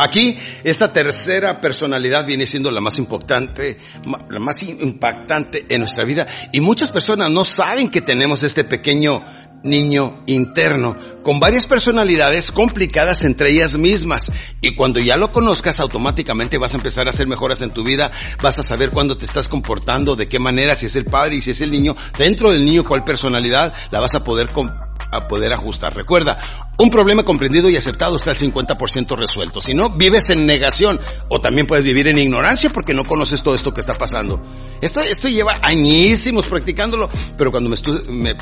Aquí, esta tercera personalidad viene siendo la más importante, la más impactante en nuestra vida. Y muchas personas no saben que tenemos este pequeño niño interno, con varias personalidades complicadas entre ellas mismas. Y cuando ya lo conozcas, automáticamente vas a empezar a hacer mejoras en tu vida, vas a saber cuándo te estás comportando, de qué manera, si es el padre y si es el niño, dentro del niño cuál personalidad la vas a poder a poder ajustar. Recuerda, un problema comprendido y aceptado está al 50% resuelto. Si no, vives en negación o también puedes vivir en ignorancia porque no conoces todo esto que está pasando. Esto, esto lleva añísimos practicándolo, pero cuando me, me,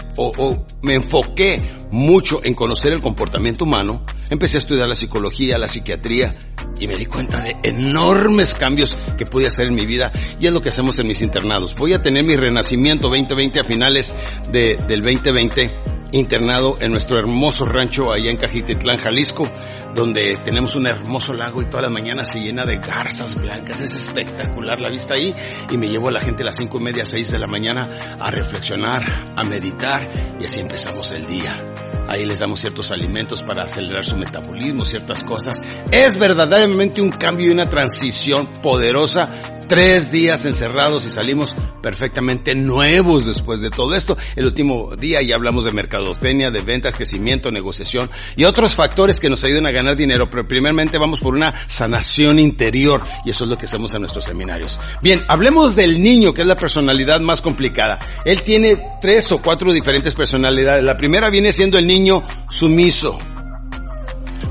me enfoqué mucho en conocer el comportamiento humano, empecé a estudiar la psicología, la psiquiatría y me di cuenta de enormes cambios que pude hacer en mi vida y es lo que hacemos en mis internados. Voy a tener mi renacimiento 2020 a finales de, del 2020 internado en nuestro hermoso rancho allá en Cajititlán, Jalisco, donde tenemos un hermoso lago y toda la mañana se llena de garzas blancas. Es espectacular la vista ahí y me llevo a la gente a las cinco y media, seis de la mañana a reflexionar, a meditar y así empezamos el día. Ahí les damos ciertos alimentos para acelerar su metabolismo, ciertas cosas. Es verdaderamente un cambio y una transición poderosa tres días encerrados y salimos perfectamente nuevos después de todo esto. El último día ya hablamos de mercadotecnia, de ventas, crecimiento, negociación y otros factores que nos ayuden a ganar dinero, pero primeramente vamos por una sanación interior y eso es lo que hacemos en nuestros seminarios. Bien, hablemos del niño, que es la personalidad más complicada. Él tiene tres o cuatro diferentes personalidades. La primera viene siendo el niño sumiso.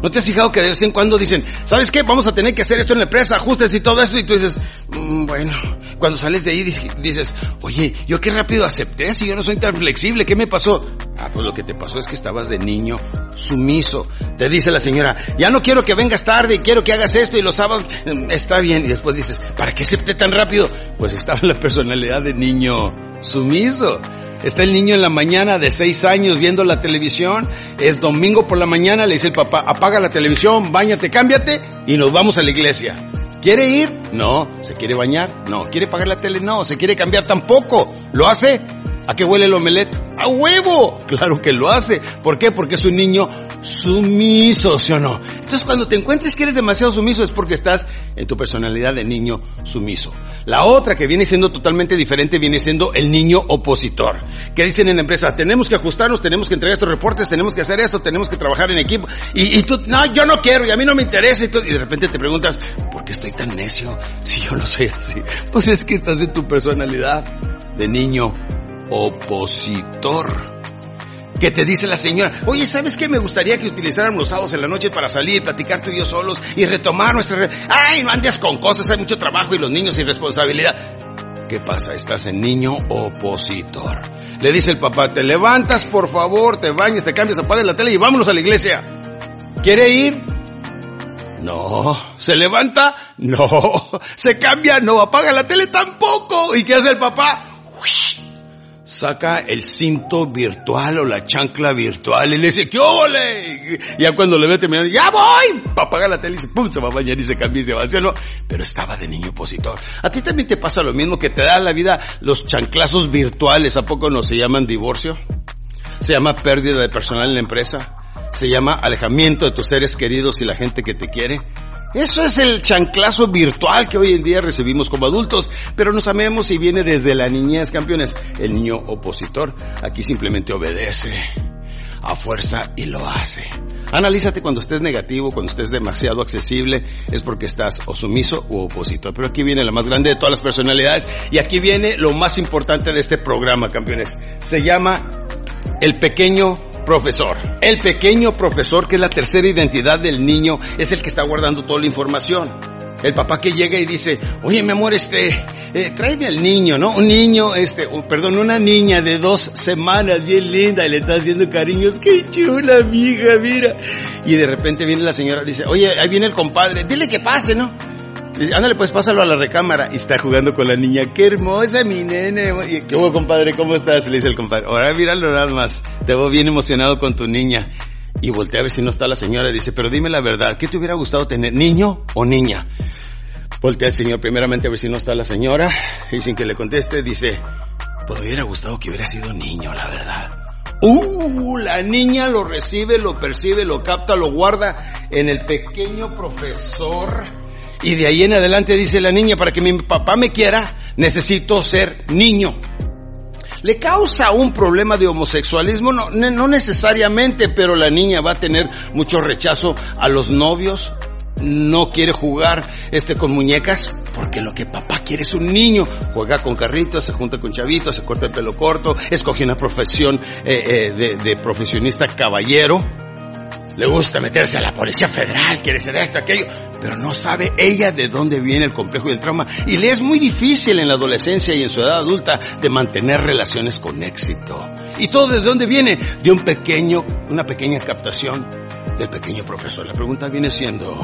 ¿No te has fijado que de vez en cuando dicen, ¿sabes qué? Vamos a tener que hacer esto en la empresa, ajustes y todo esto. Y tú dices, mm, bueno, cuando sales de ahí dices, oye, yo qué rápido acepté si yo no soy tan flexible, ¿qué me pasó? Ah, pues lo que te pasó es que estabas de niño sumiso. Te dice la señora, ya no quiero que vengas tarde y quiero que hagas esto y los sábados, mm, está bien. Y después dices, ¿para qué acepté tan rápido? Pues estaba la personalidad de niño sumiso. Está el niño en la mañana de seis años viendo la televisión. Es domingo por la mañana, le dice el papá, apaga la televisión, bañate, cámbiate y nos vamos a la iglesia. ¿Quiere ir? No. ¿Se quiere bañar? No. ¿Quiere pagar la tele? No. ¿Se quiere cambiar? Tampoco. ¿Lo hace? ¿A qué huele el omelette? ¡A huevo! Claro que lo hace. ¿Por qué? Porque es un niño sumiso, ¿sí o no? Entonces cuando te encuentres que eres demasiado sumiso es porque estás en tu personalidad de niño sumiso. La otra que viene siendo totalmente diferente viene siendo el niño opositor. Que dicen en la empresa, tenemos que ajustarnos, tenemos que entregar estos reportes, tenemos que hacer esto, tenemos que trabajar en equipo. Y, tú, no, yo no quiero y a mí no me interesa. Y, y de repente te preguntas, ¿por qué estoy tan necio si yo no soy así? Pues es que estás en tu personalidad de niño opositor. Que te dice la señora, oye, ¿sabes qué? Me gustaría que utilizáramos los sábados en la noche para salir, platicar tú y yo solos y retomar nuestra... Ay, no andes con cosas, hay mucho trabajo y los niños y responsabilidad. ¿Qué pasa? Estás en niño opositor. Le dice el papá, te levantas, por favor, te bañas, te cambias, apagas la tele y vámonos a la iglesia. ¿Quiere ir? No. ¿Se levanta? No. ¿Se cambia? No. ¿Apaga la tele? Tampoco. ¿Y qué hace el papá? Saca el cinto virtual o la chancla virtual y le dice, ¿qué ole? Ya cuando le ve terminar, ¡ya voy! Apaga la tele y se, pum, se va a bañar y se cambia y se va. Pero estaba de niño opositor. A ti también te pasa lo mismo que te da la vida los chanclazos virtuales. ¿A poco no se llaman divorcio? Se llama pérdida de personal en la empresa. Se llama alejamiento de tus seres queridos y la gente que te quiere. Eso es el chanclazo virtual que hoy en día recibimos como adultos, pero nos amemos y viene desde la niñez, campeones. El niño opositor aquí simplemente obedece a fuerza y lo hace. Analízate cuando estés negativo, cuando estés demasiado accesible, es porque estás o sumiso o opositor. Pero aquí viene la más grande de todas las personalidades y aquí viene lo más importante de este programa, campeones. Se llama el pequeño profesor. El pequeño profesor, que es la tercera identidad del niño, es el que está guardando toda la información. El papá que llega y dice, oye mi amor, este, eh, tráeme al niño, ¿no? Un niño, este, perdón, una niña de dos semanas, bien linda, y le está haciendo cariños, qué chula, amiga, mira. Y de repente viene la señora, dice, oye, ahí viene el compadre, dile que pase, ¿no? Ándale, pues pásalo a la recámara. Y está jugando con la niña. Qué hermosa mi nene. Y, ¿Qué hubo, compadre? ¿Cómo estás? Le dice el compadre. Ahora míralo nada más. Te veo bien emocionado con tu niña. Y voltea a ver si no está la señora. Y dice, pero dime la verdad. ¿Qué te hubiera gustado tener? ¿Niño o niña? Voltea el señor primeramente a ver si no está la señora. Y sin que le conteste, dice, pues me hubiera gustado que hubiera sido niño, la verdad Uh, la niña lo recibe, lo percibe, lo capta, lo guarda en el pequeño profesor. Y de ahí en adelante dice la niña, para que mi papá me quiera, necesito ser niño. ¿Le causa un problema de homosexualismo? No, no necesariamente, pero la niña va a tener mucho rechazo a los novios, no quiere jugar este con muñecas porque lo que papá quiere es un niño. Juega con carritos, se junta con chavitos, se corta el pelo corto, escoge una profesión eh, eh, de, de profesionista caballero. Le gusta meterse a la policía federal, quiere ser esto, aquello, pero no sabe ella de dónde viene el complejo y el trauma. Y le es muy difícil en la adolescencia y en su edad adulta de mantener relaciones con éxito. ¿Y todo de dónde viene? De un pequeño, una pequeña captación del pequeño profesor. La pregunta viene siendo,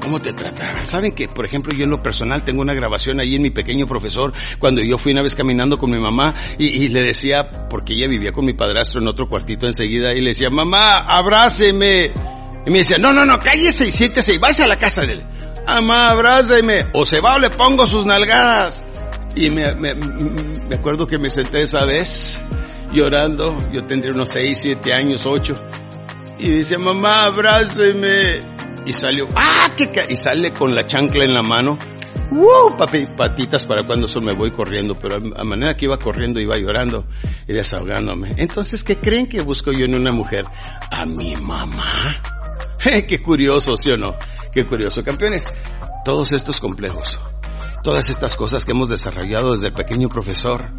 ¿cómo te trataban? Saben que, por ejemplo, yo en lo personal tengo una grabación ahí en mi pequeño profesor cuando yo fui una vez caminando con mi mamá y, le decía, porque ella vivía con mi padrastro en otro cuartito enseguida y le decía, mamá, abráceme. Y me decía, no, no, no, cállese y siéntese y vaya a la casa de él. Mamá, abráceme. O se va o le pongo sus nalgadas. Y me, me, me acuerdo que me senté esa vez llorando. Yo tendría unos 6, 7 años, 8. Y dice, mamá, abrázeme. Y salió, ¡ah! qué y sale con la chancla en la mano. ¡Uh! Papi, patitas para cuando eso me voy corriendo, pero a manera que iba corriendo iba llorando y desahogándome. Entonces, ¿qué creen que busco yo en una mujer? A mi mamá. qué curioso, ¿sí o no? Qué curioso. Campeones, todos estos complejos, todas estas cosas que hemos desarrollado desde el pequeño profesor,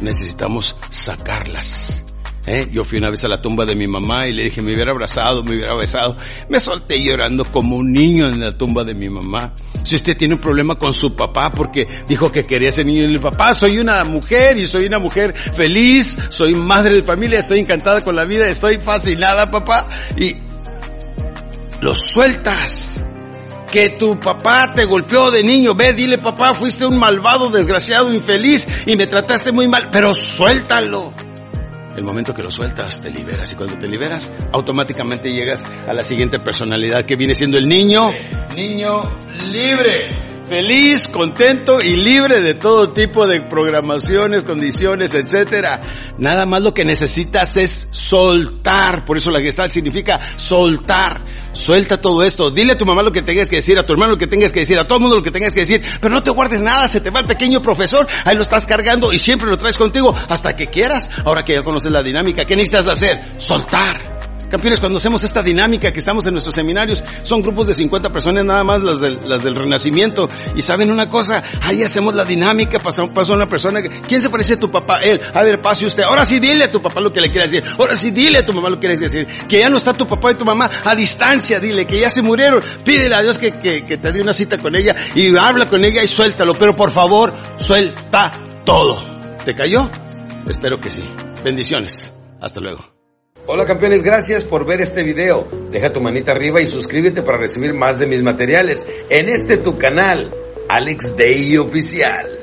necesitamos sacarlas ¿Eh? Yo fui una vez a la tumba de mi mamá y le dije, me hubiera abrazado, me hubiera besado. Me solté llorando como un niño en la tumba de mi mamá. Si usted tiene un problema con su papá porque dijo que quería ser niño, mi papá, soy una mujer y soy una mujer feliz, soy madre de familia, estoy encantada con la vida, estoy fascinada, papá. Y lo sueltas. Que tu papá te golpeó de niño, ve, dile papá, fuiste un malvado, desgraciado, infeliz y me trataste muy mal, pero suéltalo. El momento que lo sueltas, te liberas. Y cuando te liberas, automáticamente llegas a la siguiente personalidad que viene siendo el niño. Niño libre feliz, contento y libre de todo tipo de programaciones, condiciones, etcétera. Nada más lo que necesitas es soltar. Por eso la gestal significa soltar. Suelta todo esto. Dile a tu mamá lo que tengas que decir, a tu hermano lo que tengas que decir, a todo el mundo lo que tengas que decir. Pero no te guardes nada, se te va el pequeño profesor. Ahí lo estás cargando y siempre lo traes contigo hasta que quieras. Ahora que ya conoces la dinámica, ¿qué necesitas hacer? Soltar. Campeones, cuando hacemos esta dinámica que estamos en nuestros seminarios, son grupos de 50 personas nada más las del, renacimiento. Y saben una cosa, ahí hacemos la dinámica, pasa, pasa una persona, ¿quién se parece a tu papá? Él, a ver, pase usted, ahora sí dile a tu papá lo que le quiere decir, ahora sí dile a tu mamá lo que le quiere decir, que ya no está tu papá y tu mamá a distancia, dile que ya se murieron, pídele a Dios que, que te dé una cita con ella y habla con ella y suéltalo, pero por favor, suelta todo. ¿Te cayó? Espero que sí. Bendiciones. Hasta luego. Hola campeones, gracias por ver este video. Deja tu manita arriba y suscríbete para recibir más de mis materiales en este tu canal, Alex Day Oficial.